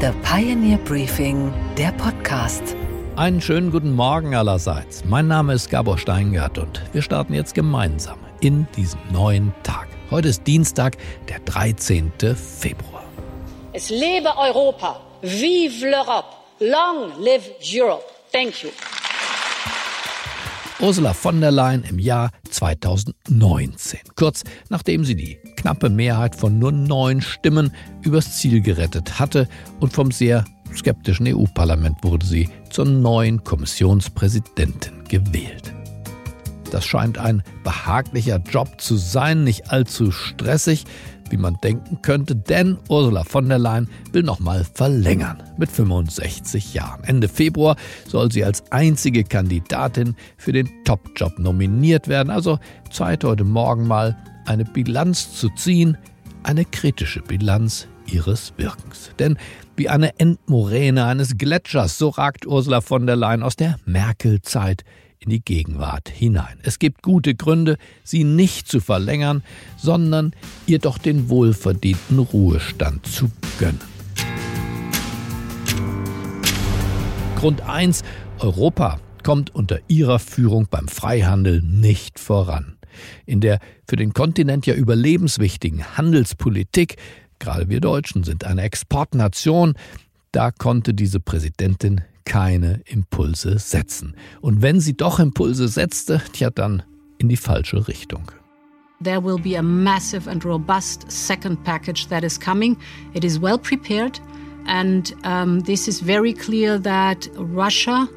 The Pioneer Briefing, der Podcast. Einen schönen guten Morgen allerseits. Mein Name ist Gabor Steingart und wir starten jetzt gemeinsam in diesen neuen Tag. Heute ist Dienstag, der 13. Februar. Es lebe Europa! Vive l'Europe! Long live Europe! Thank you. Ursula von der Leyen im Jahr 2019. Kurz nachdem sie die knappe Mehrheit von nur neun Stimmen übers Ziel gerettet hatte und vom sehr skeptischen EU-Parlament wurde sie zur neuen Kommissionspräsidentin gewählt. Das scheint ein behaglicher Job zu sein, nicht allzu stressig, wie man denken könnte, denn Ursula von der Leyen will nochmal verlängern mit 65 Jahren. Ende Februar soll sie als einzige Kandidatin für den Top-Job nominiert werden. Also Zeit heute Morgen mal eine Bilanz zu ziehen, eine kritische Bilanz ihres Wirkens. Denn wie eine Endmoräne eines Gletschers, so ragt Ursula von der Leyen aus der Merkel-Zeit in die Gegenwart hinein. Es gibt gute Gründe, sie nicht zu verlängern, sondern ihr doch den wohlverdienten Ruhestand zu gönnen. Grund 1. Europa kommt unter ihrer Führung beim Freihandel nicht voran. In der für den Kontinent ja überlebenswichtigen Handelspolitik, gerade wir Deutschen sind eine Exportnation, da konnte diese Präsidentin keine Impulse setzen. Und wenn sie doch Impulse setzte, tja, dann in die falsche Richtung. There will be a massive and robust second package that is coming. It is well prepared, and um, this is very clear that Russia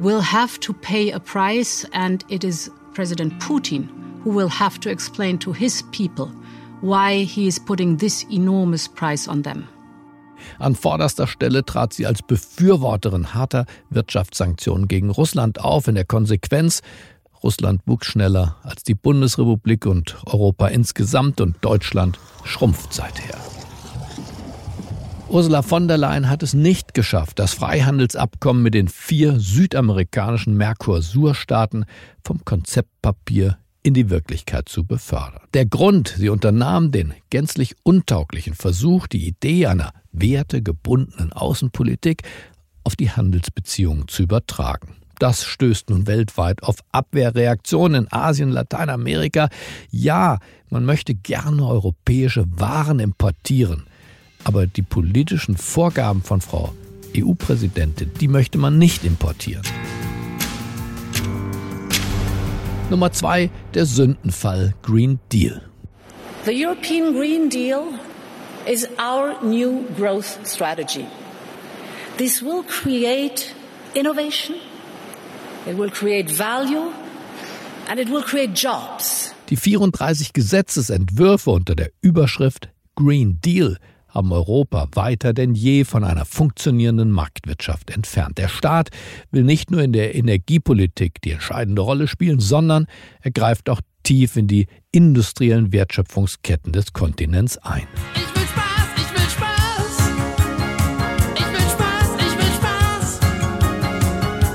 will have to pay a price, and it is President Putin who will have to explain to his people why he is putting this enormous price on them. An vorderster Stelle trat sie als Befürworterin harter Wirtschaftssanktionen gegen Russland auf. In der Konsequenz Russland wuchs schneller als die Bundesrepublik und Europa insgesamt und Deutschland schrumpft seither. Ursula von der Leyen hat es nicht geschafft, das Freihandelsabkommen mit den vier südamerikanischen Mercosur-Staaten vom Konzeptpapier in die Wirklichkeit zu befördern. Der Grund, sie unternahm den gänzlich untauglichen Versuch, die Idee einer wertegebundenen Außenpolitik auf die Handelsbeziehungen zu übertragen. Das stößt nun weltweit auf Abwehrreaktionen in Asien, Lateinamerika. Ja, man möchte gerne europäische Waren importieren, aber die politischen Vorgaben von Frau EU-Präsidentin, die möchte man nicht importieren. Nummer zwei, der Sündenfall Green Deal. The European Green Deal is our new growth strategy. This will create innovation, it will create value, and it will create jobs. Die 34 Gesetzesentwürfe unter der Überschrift Green Deal haben Europa weiter denn je von einer funktionierenden Marktwirtschaft entfernt. Der Staat will nicht nur in der Energiepolitik die entscheidende Rolle spielen, sondern er greift auch tief in die industriellen Wertschöpfungsketten des Kontinents ein. Ich will Spaß, ich will Spaß. Ich will Spaß, ich will Spaß.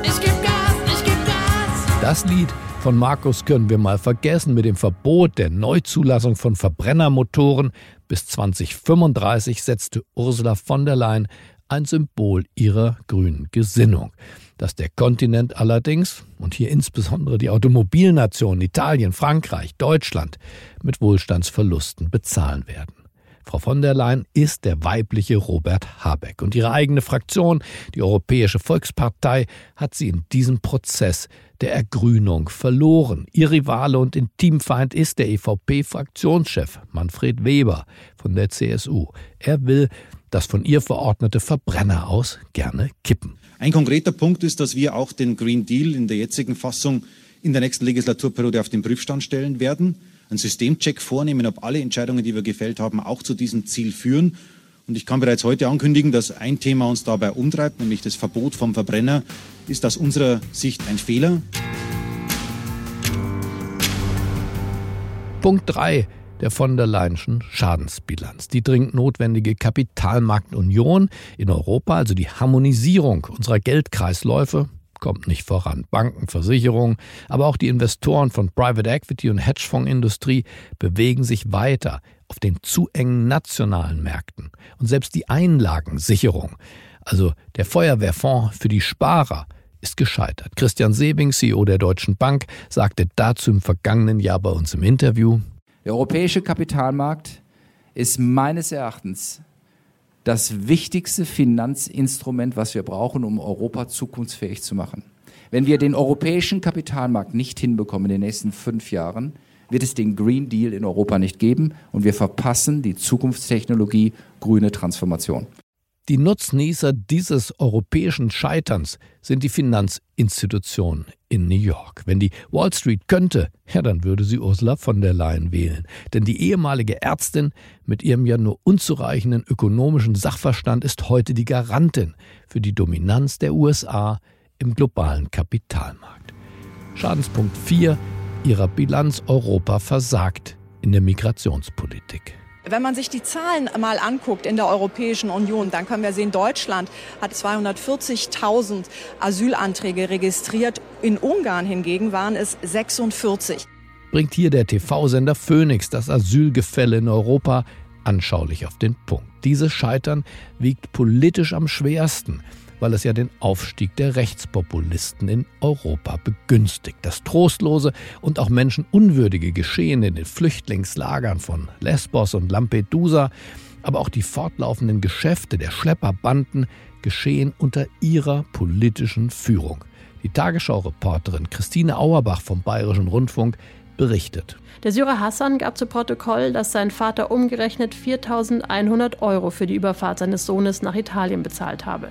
Ich geb Gas, ich geb Gas. Das Lied von Markus können wir mal vergessen mit dem Verbot der Neuzulassung von Verbrennermotoren. Bis 2035 setzte Ursula von der Leyen ein Symbol ihrer grünen Gesinnung. Dass der Kontinent allerdings, und hier insbesondere die Automobilnationen Italien, Frankreich, Deutschland, mit Wohlstandsverlusten bezahlen werden. Frau von der Leyen ist der weibliche Robert Habeck. Und ihre eigene Fraktion, die Europäische Volkspartei, hat sie in diesem Prozess der Ergrünung verloren. Ihr Rivale und Intimfeind ist der EVP-Fraktionschef Manfred Weber von der CSU. Er will das von ihr verordnete Verbrenner aus gerne kippen. Ein konkreter Punkt ist, dass wir auch den Green Deal in der jetzigen Fassung in der nächsten Legislaturperiode auf den Prüfstand stellen werden einen Systemcheck vornehmen, ob alle Entscheidungen, die wir gefällt haben, auch zu diesem Ziel führen. Und ich kann bereits heute ankündigen, dass ein Thema uns dabei umtreibt, nämlich das Verbot vom Verbrenner, ist aus unserer Sicht ein Fehler. Punkt 3 der von der Leyenschen Schadensbilanz. Die dringend notwendige Kapitalmarktunion in Europa, also die Harmonisierung unserer Geldkreisläufe, kommt nicht voran. Banken, Versicherungen, aber auch die Investoren von Private Equity und Hedgefondsindustrie bewegen sich weiter auf den zu engen nationalen Märkten. Und selbst die Einlagensicherung, also der Feuerwehrfonds für die Sparer, ist gescheitert. Christian Sebing, CEO der Deutschen Bank, sagte dazu im vergangenen Jahr bei uns im Interview, der europäische Kapitalmarkt ist meines Erachtens das wichtigste Finanzinstrument, was wir brauchen, um Europa zukunftsfähig zu machen. Wenn wir den europäischen Kapitalmarkt nicht hinbekommen in den nächsten fünf Jahren, wird es den Green Deal in Europa nicht geben und wir verpassen die Zukunftstechnologie grüne Transformation. Die Nutznießer dieses europäischen Scheiterns sind die Finanzinstitutionen in New York. Wenn die Wall Street könnte, ja, dann würde sie Ursula von der Leyen wählen. Denn die ehemalige Ärztin mit ihrem ja nur unzureichenden ökonomischen Sachverstand ist heute die Garantin für die Dominanz der USA im globalen Kapitalmarkt. Schadenspunkt 4 ihrer Bilanz Europa versagt in der Migrationspolitik. Wenn man sich die Zahlen mal anguckt in der Europäischen Union, dann können wir sehen, Deutschland hat 240.000 Asylanträge registriert. In Ungarn hingegen waren es 46. Bringt hier der TV-Sender Phoenix das Asylgefälle in Europa anschaulich auf den Punkt. Dieses Scheitern wiegt politisch am schwersten weil es ja den Aufstieg der Rechtspopulisten in Europa begünstigt. Das trostlose und auch menschenunwürdige Geschehen in den Flüchtlingslagern von Lesbos und Lampedusa, aber auch die fortlaufenden Geschäfte der Schlepperbanden geschehen unter ihrer politischen Führung. Die Tagesschau-Reporterin Christine Auerbach vom Bayerischen Rundfunk berichtet. Der Syrer Hassan gab zu Protokoll, dass sein Vater umgerechnet 4.100 Euro für die Überfahrt seines Sohnes nach Italien bezahlt habe.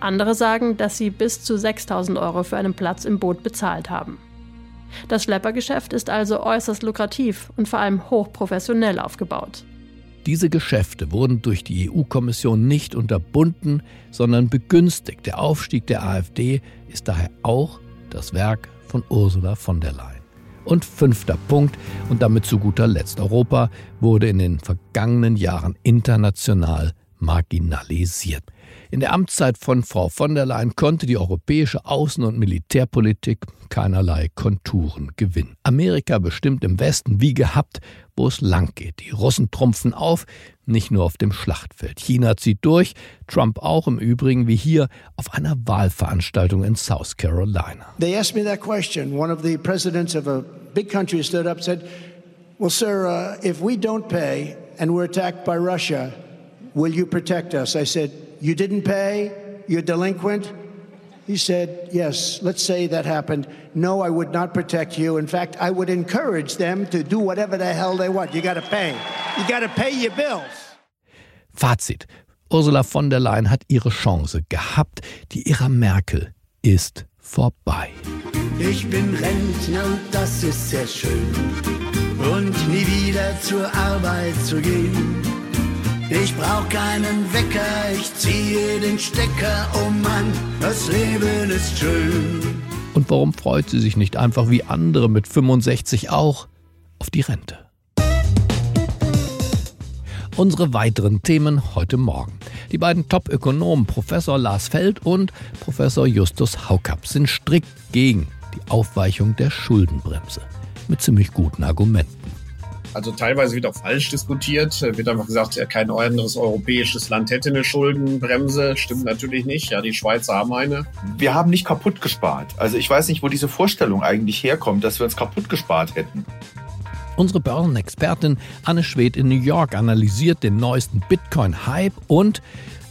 Andere sagen, dass sie bis zu 6000 Euro für einen Platz im Boot bezahlt haben. Das Schleppergeschäft ist also äußerst lukrativ und vor allem hochprofessionell aufgebaut. Diese Geschäfte wurden durch die EU-Kommission nicht unterbunden, sondern begünstigt. Der Aufstieg der AfD ist daher auch das Werk von Ursula von der Leyen. Und fünfter Punkt, und damit zu guter Letzt, Europa wurde in den vergangenen Jahren international marginalisiert. In der Amtszeit von Frau von der Leyen konnte die europäische Außen- und Militärpolitik keinerlei Konturen gewinnen. Amerika bestimmt im Westen wie gehabt, wo es lang geht. Die Russen trumpfen auf, nicht nur auf dem Schlachtfeld. China zieht durch, Trump auch im Übrigen wie hier auf einer Wahlveranstaltung in South Carolina. They asked me that question. One of the presidents of a big country stood up and said, "Well, sir, uh, if we don't pay and we're attacked by Russia, will you protect us?" I said, You didn't pay? You're delinquent? He said, Yes, let's say that happened. No, I would not protect you. In fact, I would encourage them to do whatever the hell they want. You got to pay. You got to pay your bills. Fazit. Ursula von der Leyen hat ihre Chance gehabt. Die Ära Merkel ist vorbei. Ich bin Rentner und das ist sehr schön. Und nie wieder zur Arbeit zu gehen. Ich brauch keinen Wecker, ich ziehe den Stecker, oh Mann, das Leben ist schön. Und warum freut sie sich nicht einfach wie andere mit 65 auch auf die Rente? Unsere weiteren Themen heute Morgen. Die beiden Top-Ökonomen Professor Lars Feld und Professor Justus Haukapp sind strikt gegen die Aufweichung der Schuldenbremse. Mit ziemlich guten Argumenten. Also teilweise wird auch falsch diskutiert, wird einfach gesagt, kein anderes europäisches Land hätte eine Schuldenbremse. Stimmt natürlich nicht. Ja, die Schweizer haben eine. Wir haben nicht kaputt gespart. Also ich weiß nicht, wo diese Vorstellung eigentlich herkommt, dass wir uns kaputt gespart hätten. Unsere Börsenexpertin Anne Schwedt in New York analysiert den neuesten Bitcoin-Hype und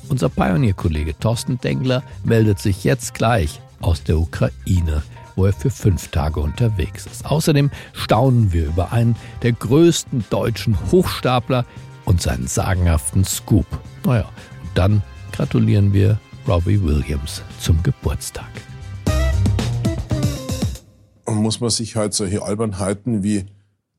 unser Pionierkollege Thorsten Dengler meldet sich jetzt gleich aus der Ukraine wo er für fünf Tage unterwegs ist. Außerdem staunen wir über einen der größten deutschen Hochstapler und seinen sagenhaften Scoop. Naja, und dann gratulieren wir Robbie Williams zum Geburtstag. Und muss man sich halt solche Albernheiten wie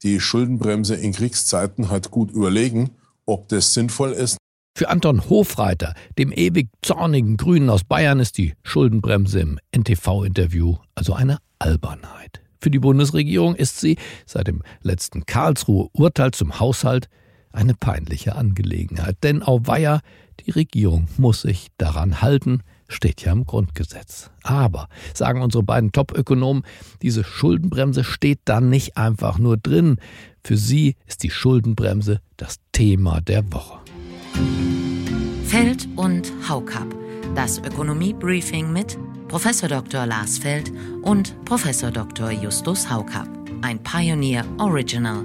die Schuldenbremse in Kriegszeiten halt gut überlegen, ob das sinnvoll ist. Für Anton Hofreiter, dem ewig zornigen Grünen aus Bayern, ist die Schuldenbremse im NTV-Interview also eine Albernheit. Für die Bundesregierung ist sie seit dem letzten Karlsruhe Urteil zum Haushalt eine peinliche Angelegenheit. Denn auweia, die Regierung muss sich daran halten, steht ja im Grundgesetz. Aber, sagen unsere beiden Top-Ökonomen, diese Schuldenbremse steht da nicht einfach nur drin. Für sie ist die Schuldenbremse das Thema der Woche. Feld und Haukap. Das Ökonomie-Briefing mit Prof. Dr. Lars Feld und Prof. Dr. Justus Haukap. Ein Pioneer Original.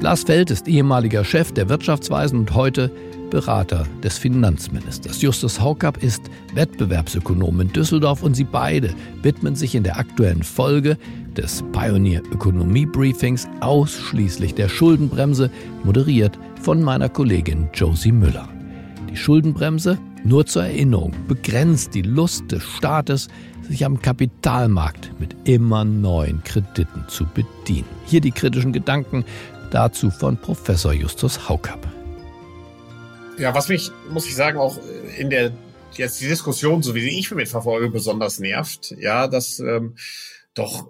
Lars Feld ist ehemaliger Chef der Wirtschaftsweisen und heute Berater des Finanzministers. Justus Haukapp ist Wettbewerbsökonom in Düsseldorf und sie beide widmen sich in der aktuellen Folge des Pioneer Ökonomie Briefings ausschließlich der Schuldenbremse, moderiert von meiner Kollegin Josie Müller. Die Schuldenbremse, nur zur Erinnerung, begrenzt die Lust des Staates, sich am Kapitalmarkt mit immer neuen Krediten zu bedienen. Hier die kritischen Gedanken dazu von Professor Justus Haukapp. Ja, was mich, muss ich sagen, auch in der jetzt die Diskussion, so wie ich mitverfolge, besonders nervt, ja, dass ähm, doch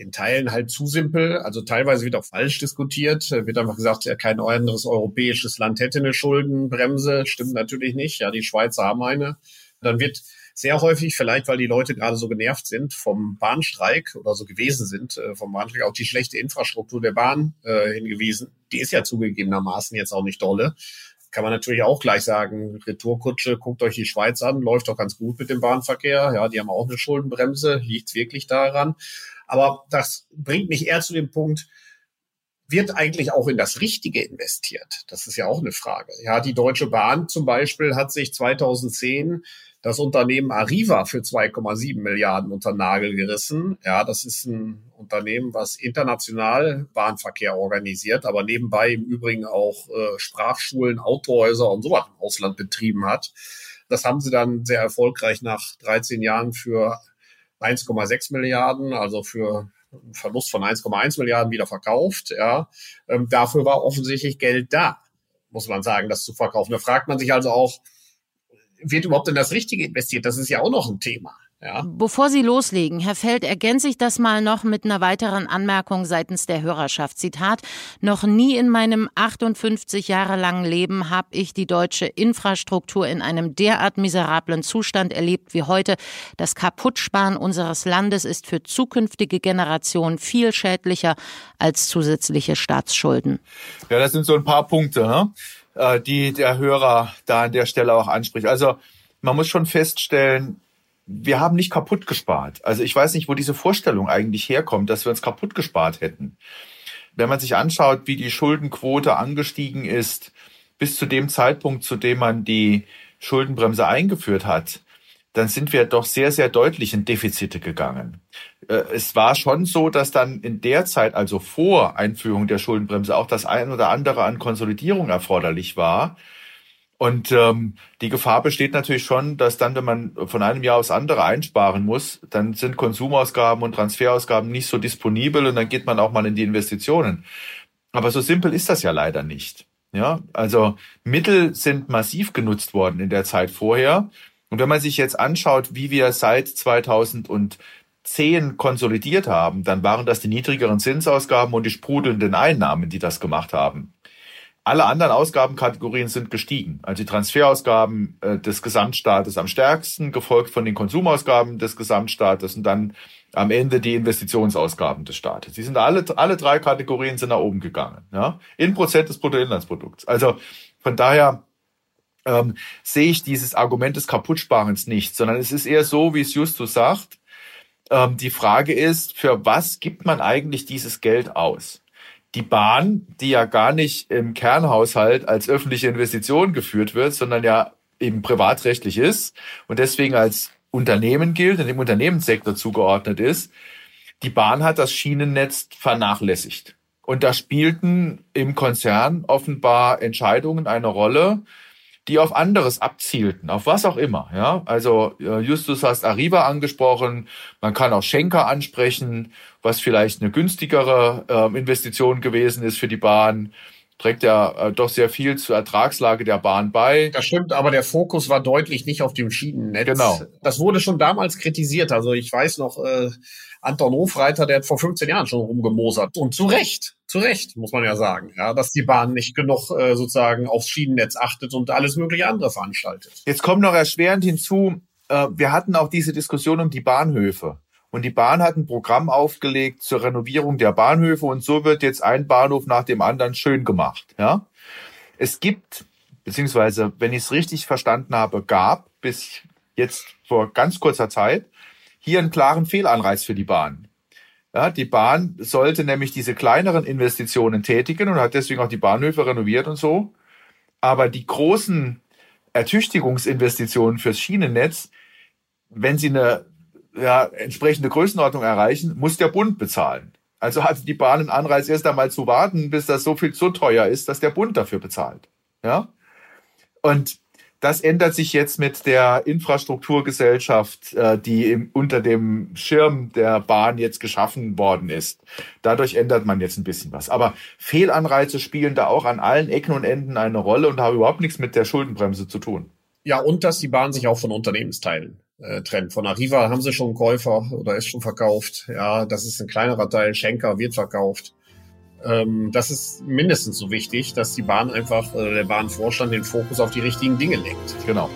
in Teilen halt zu simpel, also teilweise wird auch falsch diskutiert, wird einfach gesagt, kein anderes europäisches Land hätte eine Schuldenbremse, stimmt natürlich nicht, ja, die Schweizer haben eine. Dann wird sehr häufig, vielleicht weil die Leute gerade so genervt sind vom Bahnstreik oder so gewesen sind, äh, vom Bahnstreik, auch die schlechte Infrastruktur der Bahn äh, hingewiesen. Die ist ja zugegebenermaßen jetzt auch nicht dolle kann man natürlich auch gleich sagen, Retourkutsche, guckt euch die Schweiz an, läuft doch ganz gut mit dem Bahnverkehr. Ja, die haben auch eine Schuldenbremse, liegt wirklich daran. Aber das bringt mich eher zu dem Punkt, wird eigentlich auch in das Richtige investiert? Das ist ja auch eine Frage. Ja, die Deutsche Bahn zum Beispiel hat sich 2010 das Unternehmen Arriva für 2,7 Milliarden unter Nagel gerissen. Ja, das ist ein Unternehmen, was international Bahnverkehr organisiert, aber nebenbei im Übrigen auch äh, Sprachschulen, Autohäuser und sowas im Ausland betrieben hat. Das haben sie dann sehr erfolgreich nach 13 Jahren für 1,6 Milliarden, also für einen Verlust von 1,1 Milliarden wieder verkauft. Ja, ähm, dafür war offensichtlich Geld da, muss man sagen, das zu verkaufen. Da fragt man sich also auch, wird überhaupt in das Richtige investiert? Das ist ja auch noch ein Thema. Ja. Bevor Sie loslegen, Herr Feld, ergänze ich das mal noch mit einer weiteren Anmerkung seitens der Hörerschaft. Zitat, noch nie in meinem 58 Jahre langen Leben habe ich die deutsche Infrastruktur in einem derart miserablen Zustand erlebt wie heute. Das Kaputtsparen unseres Landes ist für zukünftige Generationen viel schädlicher als zusätzliche Staatsschulden. Ja, das sind so ein paar Punkte. Ne? Äh, die der Hörer da an der Stelle auch anspricht. Also man muss schon feststellen, wir haben nicht kaputt gespart. Also ich weiß nicht, wo diese Vorstellung eigentlich herkommt, dass wir uns kaputt gespart hätten. Wenn man sich anschaut, wie die Schuldenquote angestiegen ist, bis zu dem Zeitpunkt, zu dem man die Schuldenbremse eingeführt hat, dann sind wir doch sehr, sehr deutlich in Defizite gegangen. Äh, es war schon so, dass dann in der Zeit, also vor Einführung der Schuldenbremse, auch das ein oder andere an Konsolidierung erforderlich war. Und ähm, die Gefahr besteht natürlich schon, dass dann, wenn man von einem Jahr aufs andere einsparen muss, dann sind Konsumausgaben und Transferausgaben nicht so disponibel und dann geht man auch mal in die Investitionen. Aber so simpel ist das ja leider nicht. Ja, also Mittel sind massiv genutzt worden in der Zeit vorher. Und wenn man sich jetzt anschaut, wie wir seit 2010 konsolidiert haben, dann waren das die niedrigeren Zinsausgaben und die sprudelnden Einnahmen, die das gemacht haben. Alle anderen Ausgabenkategorien sind gestiegen. Also die Transferausgaben äh, des Gesamtstaates am stärksten, gefolgt von den Konsumausgaben des Gesamtstaates und dann am Ende die Investitionsausgaben des Staates. Die sind alle, alle drei Kategorien sind nach oben gegangen, ja, in Prozent des Bruttoinlandsprodukts. Also von daher ähm, sehe ich dieses Argument des Kaputtsparens nicht, sondern es ist eher so, wie es Justus sagt. Ähm, die Frage ist, für was gibt man eigentlich dieses Geld aus? Die Bahn, die ja gar nicht im Kernhaushalt als öffentliche Investition geführt wird, sondern ja eben privatrechtlich ist und deswegen als Unternehmen gilt und dem Unternehmenssektor zugeordnet ist, die Bahn hat das Schienennetz vernachlässigt. Und da spielten im Konzern offenbar Entscheidungen eine Rolle, die auf anderes abzielten, auf was auch immer. Ja, also äh, Justus hast Arriva angesprochen, man kann auch Schenker ansprechen, was vielleicht eine günstigere äh, Investition gewesen ist für die Bahn trägt ja äh, doch sehr viel zur Ertragslage der Bahn bei. Das stimmt, aber der Fokus war deutlich nicht auf dem Schienennetz. Genau. Das wurde schon damals kritisiert. Also ich weiß noch, äh, Anton Hofreiter, der hat vor 15 Jahren schon rumgemosert. Und zu Recht, zu Recht, muss man ja sagen, ja, dass die Bahn nicht genug äh, sozusagen aufs Schienennetz achtet und alles mögliche andere veranstaltet. Jetzt kommt noch erschwerend hinzu, äh, wir hatten auch diese Diskussion um die Bahnhöfe. Und die Bahn hat ein Programm aufgelegt zur Renovierung der Bahnhöfe und so wird jetzt ein Bahnhof nach dem anderen schön gemacht. Ja? Es gibt, beziehungsweise, wenn ich es richtig verstanden habe, gab bis jetzt vor ganz kurzer Zeit hier einen klaren Fehlanreiz für die Bahn. Ja, die Bahn sollte nämlich diese kleineren Investitionen tätigen und hat deswegen auch die Bahnhöfe renoviert und so. Aber die großen Ertüchtigungsinvestitionen fürs Schienennetz, wenn sie eine ja, entsprechende Größenordnung erreichen, muss der Bund bezahlen. Also hat die Bahn einen Anreiz, erst einmal zu warten, bis das so viel so teuer ist, dass der Bund dafür bezahlt. Ja? Und das ändert sich jetzt mit der Infrastrukturgesellschaft, äh, die im, unter dem Schirm der Bahn jetzt geschaffen worden ist. Dadurch ändert man jetzt ein bisschen was. Aber Fehlanreize spielen da auch an allen Ecken und Enden eine Rolle und haben überhaupt nichts mit der Schuldenbremse zu tun. Ja, und dass die Bahn sich auch von Unternehmensteilen äh, trennt. Von Arriva haben sie schon einen Käufer oder ist schon verkauft. Ja, das ist ein kleinerer Teil. Schenker wird verkauft. Ähm, das ist mindestens so wichtig, dass die Bahn einfach, äh, der Bahnvorstand den Fokus auf die richtigen Dinge lenkt. Genau.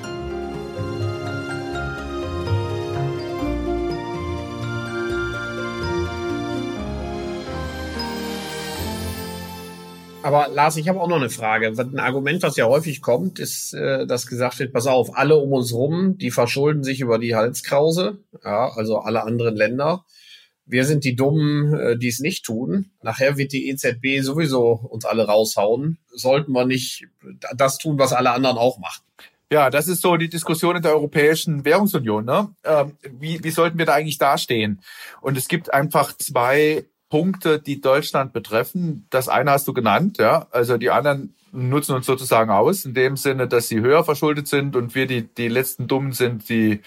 Aber Lars, ich habe auch noch eine Frage. Ein Argument, was ja häufig kommt, ist, äh, dass gesagt wird, pass auf, alle um uns rum, die verschulden sich über die Halskrause, ja, also alle anderen Länder. Wir sind die Dummen, äh, die es nicht tun. Nachher wird die EZB sowieso uns alle raushauen. Sollten wir nicht das tun, was alle anderen auch machen? Ja, das ist so die Diskussion in der Europäischen Währungsunion. Ne? Ähm, wie, wie sollten wir da eigentlich dastehen? Und es gibt einfach zwei Punkte, die Deutschland betreffen. Das eine hast du genannt, ja. Also die anderen nutzen uns sozusagen aus, in dem Sinne, dass sie höher verschuldet sind und wir die, die letzten Dummen sind, die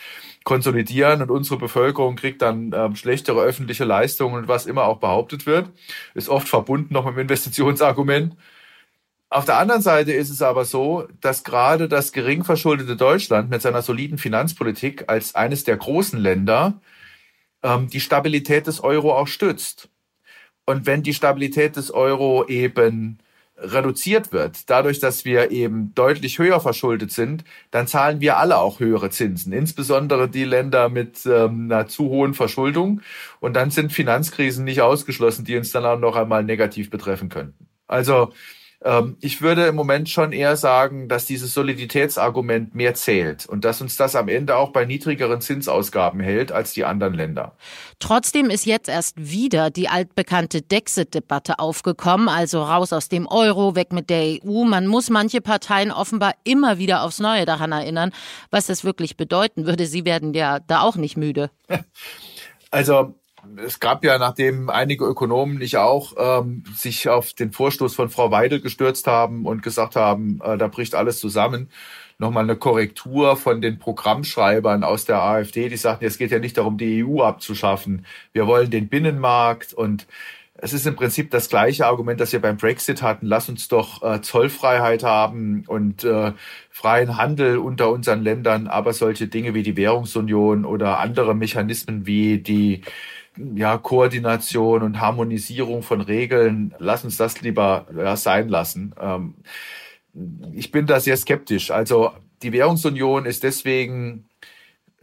konsolidieren und unsere Bevölkerung kriegt dann ähm, schlechtere öffentliche Leistungen und was immer auch behauptet wird. Ist oft verbunden noch mit dem Investitionsargument. Auf der anderen Seite ist es aber so, dass gerade das gering verschuldete Deutschland mit seiner soliden Finanzpolitik als eines der großen Länder ähm, die Stabilität des Euro auch stützt. Und wenn die Stabilität des Euro eben reduziert wird, dadurch, dass wir eben deutlich höher verschuldet sind, dann zahlen wir alle auch höhere Zinsen, insbesondere die Länder mit ähm, einer zu hohen Verschuldung. Und dann sind Finanzkrisen nicht ausgeschlossen, die uns dann auch noch einmal negativ betreffen könnten. Also ich würde im Moment schon eher sagen, dass dieses Soliditätsargument mehr zählt und dass uns das am Ende auch bei niedrigeren Zinsausgaben hält als die anderen Länder. Trotzdem ist jetzt erst wieder die altbekannte Dexit-Debatte aufgekommen, also raus aus dem Euro, weg mit der EU. Man muss manche Parteien offenbar immer wieder aufs Neue daran erinnern, was das wirklich bedeuten würde. Sie werden ja da auch nicht müde. Also es gab ja, nachdem einige Ökonomen, ich auch, ähm, sich auf den Vorstoß von Frau Weidel gestürzt haben und gesagt haben, äh, da bricht alles zusammen, nochmal eine Korrektur von den Programmschreibern aus der AfD, die sagten, es geht ja nicht darum, die EU abzuschaffen. Wir wollen den Binnenmarkt und es ist im Prinzip das gleiche Argument, das wir beim Brexit hatten. Lass uns doch äh, Zollfreiheit haben und äh, freien Handel unter unseren Ländern, aber solche Dinge wie die Währungsunion oder andere Mechanismen wie die ja, Koordination und Harmonisierung von Regeln, lass uns das lieber ja, sein lassen. Ähm, ich bin da sehr skeptisch. Also die Währungsunion ist deswegen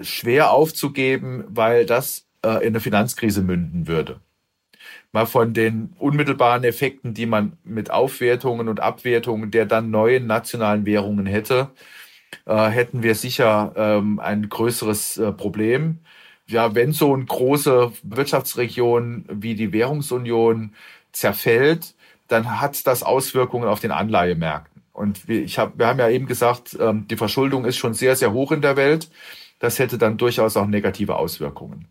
schwer aufzugeben, weil das äh, in eine Finanzkrise münden würde. Mal von den unmittelbaren Effekten, die man mit Aufwertungen und Abwertungen der dann neuen nationalen Währungen hätte, äh, hätten wir sicher ähm, ein größeres äh, Problem ja, wenn so eine große Wirtschaftsregion wie die Währungsunion zerfällt, dann hat das Auswirkungen auf den Anleihemärkten. Und ich hab, wir haben ja eben gesagt, ähm, die Verschuldung ist schon sehr, sehr hoch in der Welt. Das hätte dann durchaus auch negative Auswirkungen.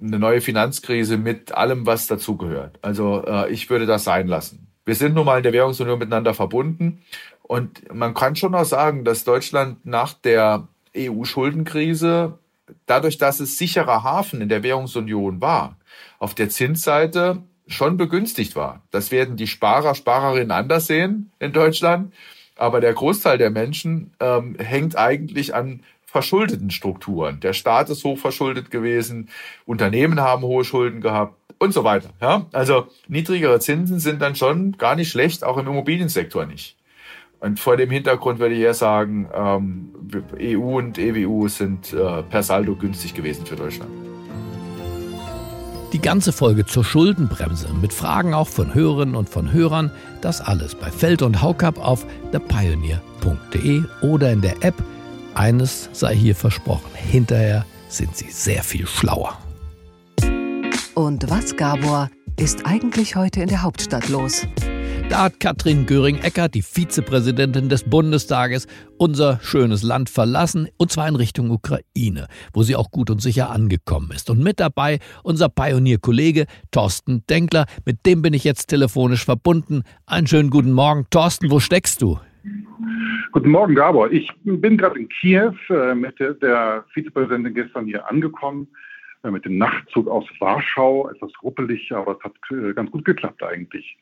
Eine neue Finanzkrise mit allem, was dazugehört. Also äh, ich würde das sein lassen. Wir sind nun mal in der Währungsunion miteinander verbunden. Und man kann schon auch sagen, dass Deutschland nach der EU-Schuldenkrise dadurch, dass es sicherer Hafen in der Währungsunion war, auf der Zinsseite schon begünstigt war. Das werden die Sparer, Sparerinnen anders sehen in Deutschland. Aber der Großteil der Menschen ähm, hängt eigentlich an verschuldeten Strukturen. Der Staat ist hochverschuldet gewesen, Unternehmen haben hohe Schulden gehabt und so weiter. Ja? Also niedrigere Zinsen sind dann schon gar nicht schlecht, auch im Immobiliensektor nicht. Und vor dem Hintergrund würde ich eher sagen, ähm, EU und EWU sind äh, per Saldo günstig gewesen für Deutschland. Die ganze Folge zur Schuldenbremse mit Fragen auch von Hörerinnen und von Hörern, das alles bei Feld und Haukapp auf thepioneer.de oder in der App. Eines sei hier versprochen, hinterher sind sie sehr viel schlauer. Und was, Gabor, ist eigentlich heute in der Hauptstadt los? Da hat Katrin Göring-Eckardt, die Vizepräsidentin des Bundestages, unser schönes Land verlassen, und zwar in Richtung Ukraine, wo sie auch gut und sicher angekommen ist. Und mit dabei unser Pionierkollege Thorsten Denkler, mit dem bin ich jetzt telefonisch verbunden. Einen schönen guten Morgen. Thorsten, wo steckst du? Guten Morgen, Gabor. Ich bin gerade in Kiew äh, mit der Vizepräsidentin gestern hier angekommen, äh, mit dem Nachtzug aus Warschau. Etwas ruppelig, aber es hat äh, ganz gut geklappt eigentlich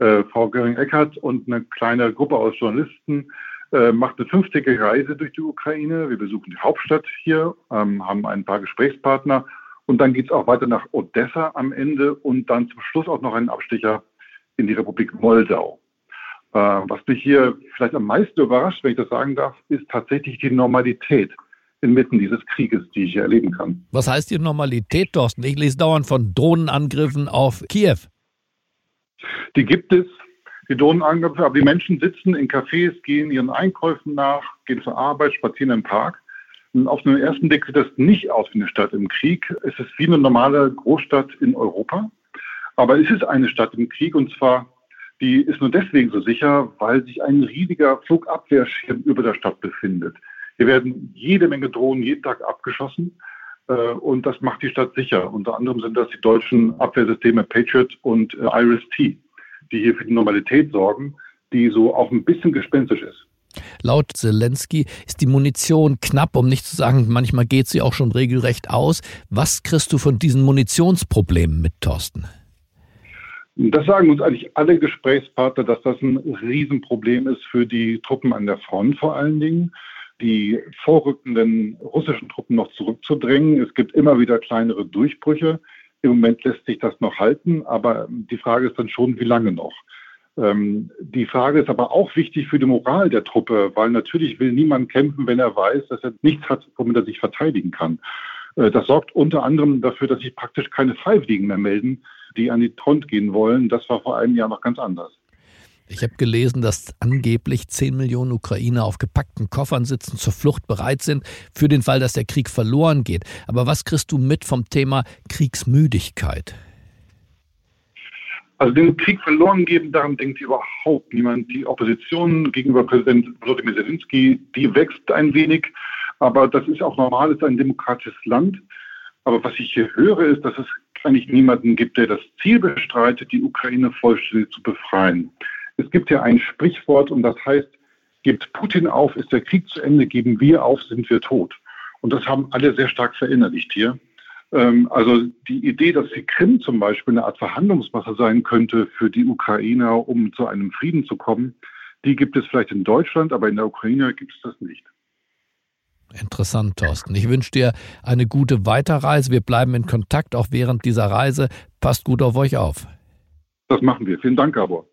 äh, Frau Göring-Eckardt und eine kleine Gruppe aus Journalisten äh, macht eine fünftägige Reise durch die Ukraine. Wir besuchen die Hauptstadt hier, ähm, haben ein paar Gesprächspartner und dann geht es auch weiter nach Odessa am Ende und dann zum Schluss auch noch einen Abstecher in die Republik Moldau. Äh, was mich hier vielleicht am meisten überrascht, wenn ich das sagen darf, ist tatsächlich die Normalität inmitten dieses Krieges, die ich hier erleben kann. Was heißt die Normalität, Thorsten? Ich lese dauernd von Drohnenangriffen auf Kiew. Die gibt es, die Drohnenangriffe, aber die Menschen sitzen in Cafés, gehen ihren Einkäufen nach, gehen zur Arbeit, spazieren im Park. Und auf den ersten Blick sieht das nicht aus wie eine Stadt im Krieg. Es ist wie eine normale Großstadt in Europa. Aber es ist eine Stadt im Krieg und zwar, die ist nur deswegen so sicher, weil sich ein riesiger Flugabwehrschirm über der Stadt befindet. Hier werden jede Menge Drohnen jeden Tag abgeschossen und das macht die Stadt sicher. Unter anderem sind das die deutschen Abwehrsysteme Patriot und äh, Iris-T, die hier für die Normalität sorgen, die so auch ein bisschen gespenstisch ist. Laut Zelensky ist die Munition knapp, um nicht zu sagen, manchmal geht sie auch schon regelrecht aus. Was kriegst du von diesen Munitionsproblemen mit, Thorsten? Das sagen uns eigentlich alle Gesprächspartner, dass das ein Riesenproblem ist für die Truppen an der Front vor allen Dingen die vorrückenden russischen Truppen noch zurückzudrängen. Es gibt immer wieder kleinere Durchbrüche. Im Moment lässt sich das noch halten, aber die Frage ist dann schon, wie lange noch? Ähm, die Frage ist aber auch wichtig für die Moral der Truppe, weil natürlich will niemand kämpfen, wenn er weiß, dass er nichts hat, womit er sich verteidigen kann. Äh, das sorgt unter anderem dafür, dass sich praktisch keine Freiwilligen mehr melden, die an die Front gehen wollen. Das war vor einem Jahr noch ganz anders. Ich habe gelesen, dass angeblich 10 Millionen Ukrainer auf gepackten Koffern sitzen, zur Flucht bereit sind, für den Fall, dass der Krieg verloren geht. Aber was kriegst du mit vom Thema Kriegsmüdigkeit? Also den Krieg verloren geben, daran denkt überhaupt niemand. Die Opposition gegenüber Präsident Volodymyr Zelensky, die wächst ein wenig, aber das ist auch normal, es ist ein demokratisches Land. Aber was ich hier höre, ist, dass es eigentlich niemanden gibt, der das Ziel bestreitet, die Ukraine vollständig zu befreien. Es gibt ja ein Sprichwort und das heißt, gibt Putin auf, ist der Krieg zu Ende, geben wir auf, sind wir tot. Und das haben alle sehr stark verinnerlicht hier. Ähm, also die Idee, dass die Krim zum Beispiel eine Art Verhandlungsmasse sein könnte für die Ukrainer, um zu einem Frieden zu kommen, die gibt es vielleicht in Deutschland, aber in der Ukraine gibt es das nicht. Interessant, Thorsten. Ich wünsche dir eine gute Weiterreise. Wir bleiben in Kontakt auch während dieser Reise. Passt gut auf euch auf. Das machen wir. Vielen Dank, Gabor.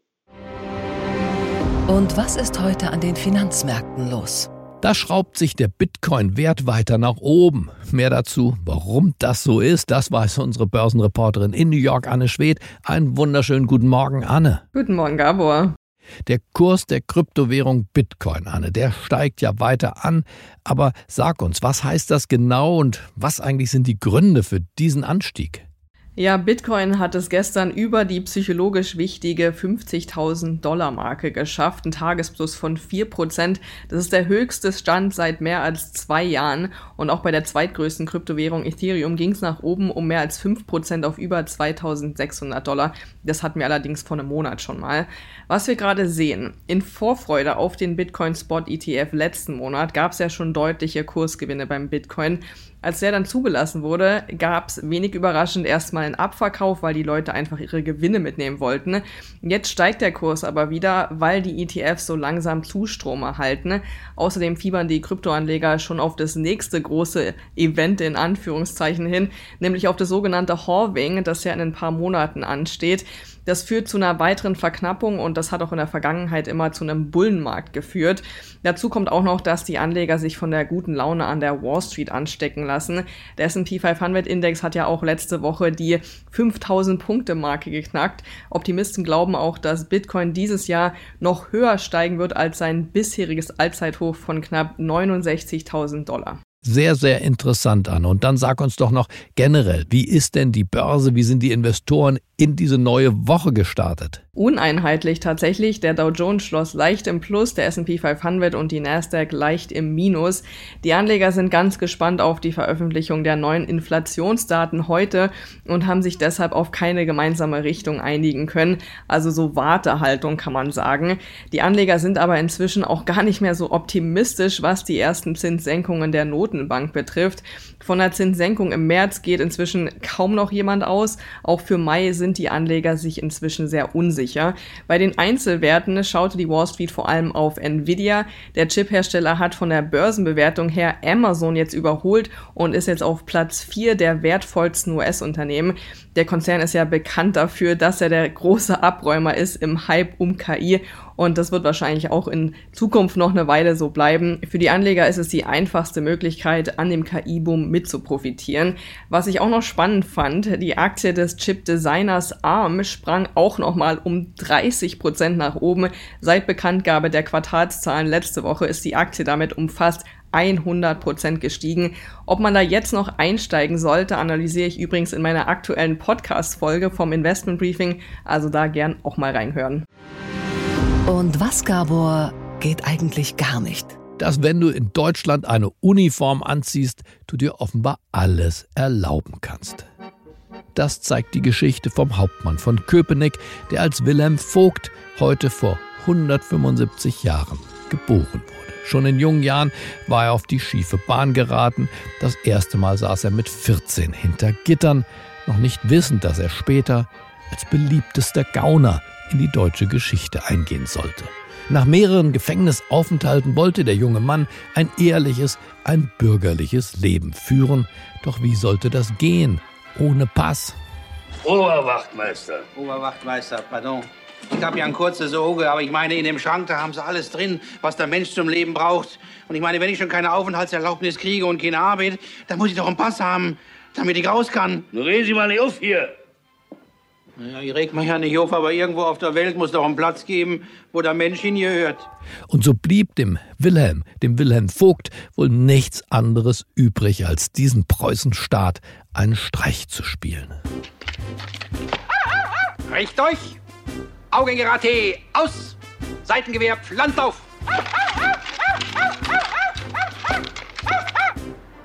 Und was ist heute an den Finanzmärkten los? Da schraubt sich der Bitcoin-Wert weiter nach oben. Mehr dazu, warum das so ist, das weiß unsere Börsenreporterin in New York, Anne Schwed. Einen wunderschönen guten Morgen, Anne. Guten Morgen, Gabor. Der Kurs der Kryptowährung Bitcoin, Anne, der steigt ja weiter an. Aber sag uns, was heißt das genau und was eigentlich sind die Gründe für diesen Anstieg? Ja, Bitcoin hat es gestern über die psychologisch wichtige 50.000 Dollar Marke geschafft, ein Tagesplus von 4%. Das ist der höchste Stand seit mehr als zwei Jahren. Und auch bei der zweitgrößten Kryptowährung Ethereum ging es nach oben um mehr als 5% auf über 2.600 Dollar. Das hatten wir allerdings vor einem Monat schon mal. Was wir gerade sehen, in Vorfreude auf den Bitcoin Spot ETF letzten Monat gab es ja schon deutliche Kursgewinne beim Bitcoin. Als der dann zugelassen wurde, gab es wenig überraschend erstmal einen Abverkauf, weil die Leute einfach ihre Gewinne mitnehmen wollten. Jetzt steigt der Kurs aber wieder, weil die ETFs so langsam Zustrom erhalten. Außerdem fiebern die Kryptoanleger schon auf das nächste große Event in Anführungszeichen hin, nämlich auf das sogenannte Halving, das ja in ein paar Monaten ansteht. Das führt zu einer weiteren Verknappung und das hat auch in der Vergangenheit immer zu einem Bullenmarkt geführt. Dazu kommt auch noch, dass die Anleger sich von der guten Laune an der Wall Street anstecken lassen. Der S&P 500 Index hat ja auch letzte Woche die 5000 Punkte Marke geknackt. Optimisten glauben auch, dass Bitcoin dieses Jahr noch höher steigen wird als sein bisheriges Allzeithoch von knapp 69.000 Dollar sehr, sehr interessant an. Und dann sag uns doch noch generell, wie ist denn die Börse, wie sind die Investoren in diese neue Woche gestartet? Uneinheitlich tatsächlich. Der Dow Jones schloss leicht im Plus, der S&P 500 und die Nasdaq leicht im Minus. Die Anleger sind ganz gespannt auf die Veröffentlichung der neuen Inflationsdaten heute und haben sich deshalb auf keine gemeinsame Richtung einigen können. Also so Wartehaltung kann man sagen. Die Anleger sind aber inzwischen auch gar nicht mehr so optimistisch, was die ersten Zinssenkungen der Notenbank betrifft. Von der Zinssenkung im März geht inzwischen kaum noch jemand aus. Auch für Mai sind die Anleger sich inzwischen sehr unsicher. Bei den Einzelwerten schaute die Wall Street vor allem auf Nvidia. Der Chiphersteller hat von der Börsenbewertung her Amazon jetzt überholt und ist jetzt auf Platz 4 der wertvollsten US-Unternehmen. Der Konzern ist ja bekannt dafür, dass er der große Abräumer ist im Hype um KI und das wird wahrscheinlich auch in Zukunft noch eine Weile so bleiben. Für die Anleger ist es die einfachste Möglichkeit, an dem KI-Boom mit zu profitieren. Was ich auch noch spannend fand, die Aktie des Chip-Designers ARM sprang auch nochmal um 30 Prozent nach oben. Seit Bekanntgabe der Quartalszahlen letzte Woche ist die Aktie damit um fast 100 Prozent gestiegen. Ob man da jetzt noch einsteigen sollte, analysiere ich übrigens in meiner aktuellen Podcast-Folge vom Investment Briefing. Also da gern auch mal reinhören. Und was, Gabor, geht eigentlich gar nicht? Dass, wenn du in Deutschland eine Uniform anziehst, du dir offenbar alles erlauben kannst. Das zeigt die Geschichte vom Hauptmann von Köpenick, der als Wilhelm Vogt heute vor 175 Jahren geboren wurde. Schon in jungen Jahren war er auf die schiefe Bahn geraten. Das erste Mal saß er mit 14 hinter Gittern, noch nicht wissend, dass er später als beliebtester Gauner in die deutsche Geschichte eingehen sollte. Nach mehreren Gefängnisaufenthalten wollte der junge Mann ein ehrliches, ein bürgerliches Leben führen. Doch wie sollte das gehen? Ohne Pass. Oberwachtmeister. Oberwachtmeister, pardon. Ich habe ja ein kurzes Auge, aber ich meine, in dem Schrank, da haben sie alles drin, was der Mensch zum Leben braucht. Und ich meine, wenn ich schon keine Aufenthaltserlaubnis kriege und keine Arbeit, dann muss ich doch einen Pass haben, damit ich raus kann. Nun reden Sie mal nicht auf hier. Naja, ich reg mich ja nicht auf, aber irgendwo auf der Welt muss doch einen Platz geben, wo der Mensch hingehört. Und so blieb dem Wilhelm, dem Wilhelm Vogt, wohl nichts anderes übrig, als diesen Preußenstaat einen Streich zu spielen. Recht euch! Augengerate aus! Seitengewehr pflanzt auf!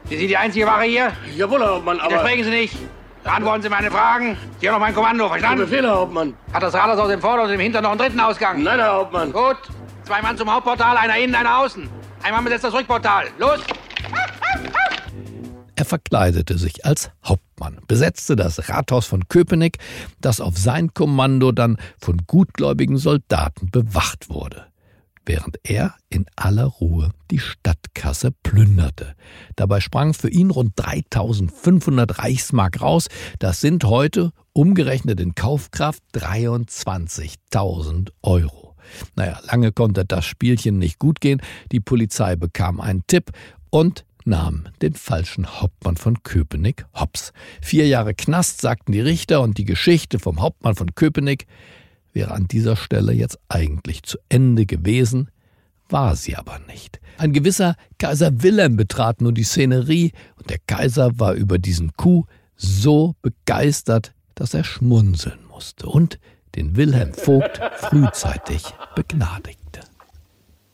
Sie sind die einzige Ware hier? Jawohl, Herr Hauptmann, aber... Widersprechen Sie nicht. Beantworten Sie meine Fragen. Sie haben noch mein Kommando, verstanden? Befehl, Herr Hauptmann. Hat das Rathaus aus dem Vorder- und dem Hinter noch einen dritten Ausgang? Nein, Herr Hauptmann. Gut. Zwei Mann zum Hauptportal, einer innen, einer außen. Einmal besetzt das Rückportal. Los! Er verkleidete sich als Hauptmann, besetzte das Rathaus von Köpenick, das auf sein Kommando dann von gutgläubigen Soldaten bewacht wurde während er in aller Ruhe die Stadtkasse plünderte. Dabei sprang für ihn rund 3500 Reichsmark raus. Das sind heute umgerechnet in Kaufkraft 23.000 Euro. Naja, lange konnte das Spielchen nicht gut gehen. Die Polizei bekam einen Tipp und nahm den falschen Hauptmann von Köpenick hops. Vier Jahre Knast, sagten die Richter, und die Geschichte vom Hauptmann von Köpenick wäre an dieser Stelle jetzt eigentlich zu Ende gewesen, war sie aber nicht. Ein gewisser Kaiser Wilhelm betrat nun die Szenerie, und der Kaiser war über diesen Coup so begeistert, dass er schmunzeln musste und den Wilhelm Vogt frühzeitig begnadigte.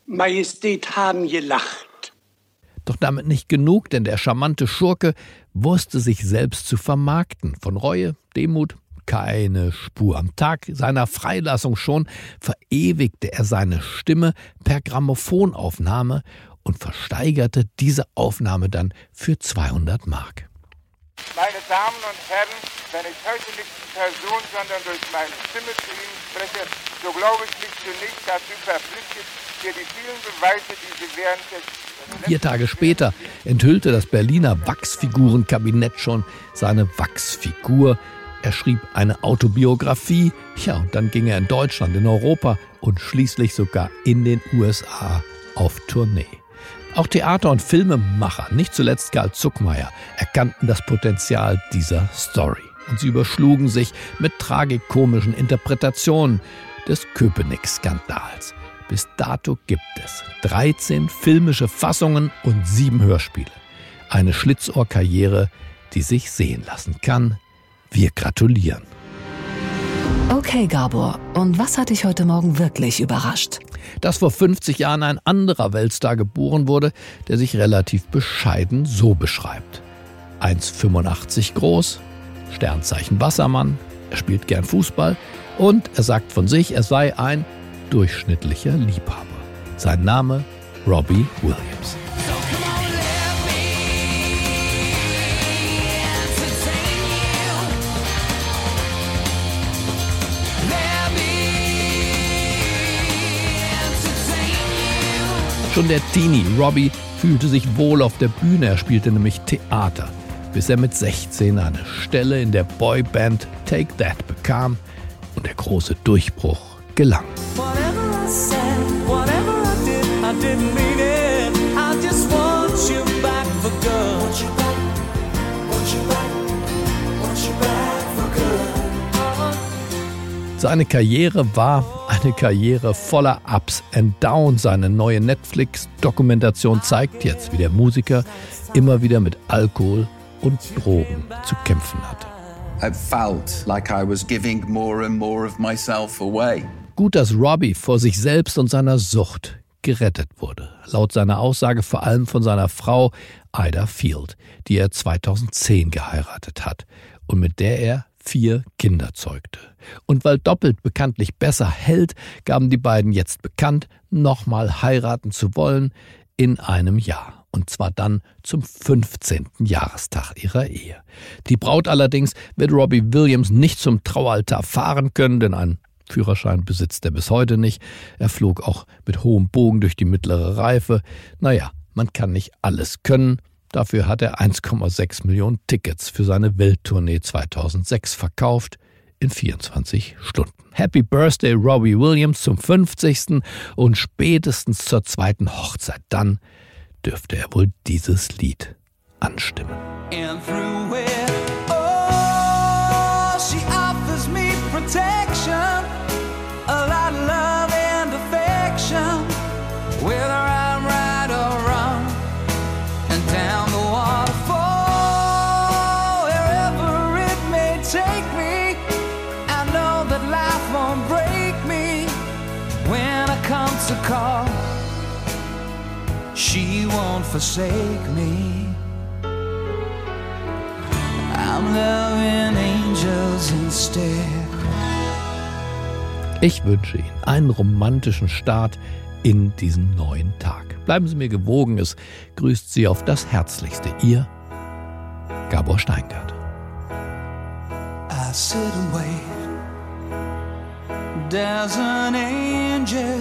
Majestät haben gelacht. Doch damit nicht genug, denn der charmante Schurke wusste sich selbst zu vermarkten. Von Reue, Demut, keine Spur. Am Tag seiner Freilassung schon verewigte er seine Stimme per Grammophonaufnahme und versteigerte diese Aufnahme dann für 200 Mark. Meine Damen und Herren, wenn ich heute nicht in Person, sondern durch meine Stimme zu Ihnen spreche, so glaube ich mich zunächst dazu verpflichtet, dir die vielen Beweise, die Sie während des Vier Tage später enthüllte das Berliner Wachsfigurenkabinett schon seine Wachsfigur Er schrieb eine Autobiografie, ja, und dann ging er in Deutschland, in Europa und schließlich sogar in den USA auf Tournee. Auch Theater- und Filmemacher, nicht zuletzt Karl Zuckmeier, erkannten das Potenzial dieser Story. Und sie überschlugen sich mit tragikomischen Interpretationen des Köpenick-Skandals. Bis dato gibt es 13 filmische Fassungen und sieben Hörspiele. Eine Schlitzohrkarriere, die sich sehen lassen kann. Wir gratulieren. Okay, Gabor, und was hat dich heute Morgen wirklich überrascht? Dass vor 50 Jahren ein anderer Weltstar geboren wurde, der sich relativ bescheiden so beschreibt. 1,85 groß, Sternzeichen Wassermann, er spielt gern Fußball und er sagt von sich, er sei ein durchschnittlicher Liebhaber. Sein Name Robbie Williams. Schon der Teenie Robbie fühlte sich wohl auf der Bühne. Er spielte nämlich Theater, bis er mit 16 eine Stelle in der Boyband Take That bekam und der große Durchbruch gelang. Seine Karriere war eine Karriere voller Ups and Downs. Seine neue Netflix-Dokumentation zeigt jetzt, wie der Musiker immer wieder mit Alkohol und Drogen zu kämpfen hatte. I felt like I was giving more and more of myself away. Gut, dass Robbie vor sich selbst und seiner Sucht gerettet wurde. Laut seiner Aussage vor allem von seiner Frau Ida Field, die er 2010 geheiratet hat und mit der er vier Kinder zeugte. Und weil doppelt bekanntlich besser hält, gaben die beiden jetzt bekannt, nochmal heiraten zu wollen in einem Jahr. Und zwar dann zum 15. Jahrestag ihrer Ehe. Die Braut allerdings wird Robbie Williams nicht zum Traualtar fahren können, denn einen Führerschein besitzt er bis heute nicht. Er flog auch mit hohem Bogen durch die mittlere Reife. Naja, man kann nicht alles können. Dafür hat er 1,6 Millionen Tickets für seine Welttournee 2006 verkauft in 24 Stunden. Happy Birthday Robbie Williams zum 50. und spätestens zur zweiten Hochzeit. Dann dürfte er wohl dieses Lied anstimmen. She won't forsake me. I'm loving angels instead. Ich wünsche Ihnen einen romantischen Start in diesen neuen Tag. Bleiben Sie mir gewogen, es grüßt Sie auf das Herzlichste. Ihr Gabor Steingart. I sit and wait. There's an angel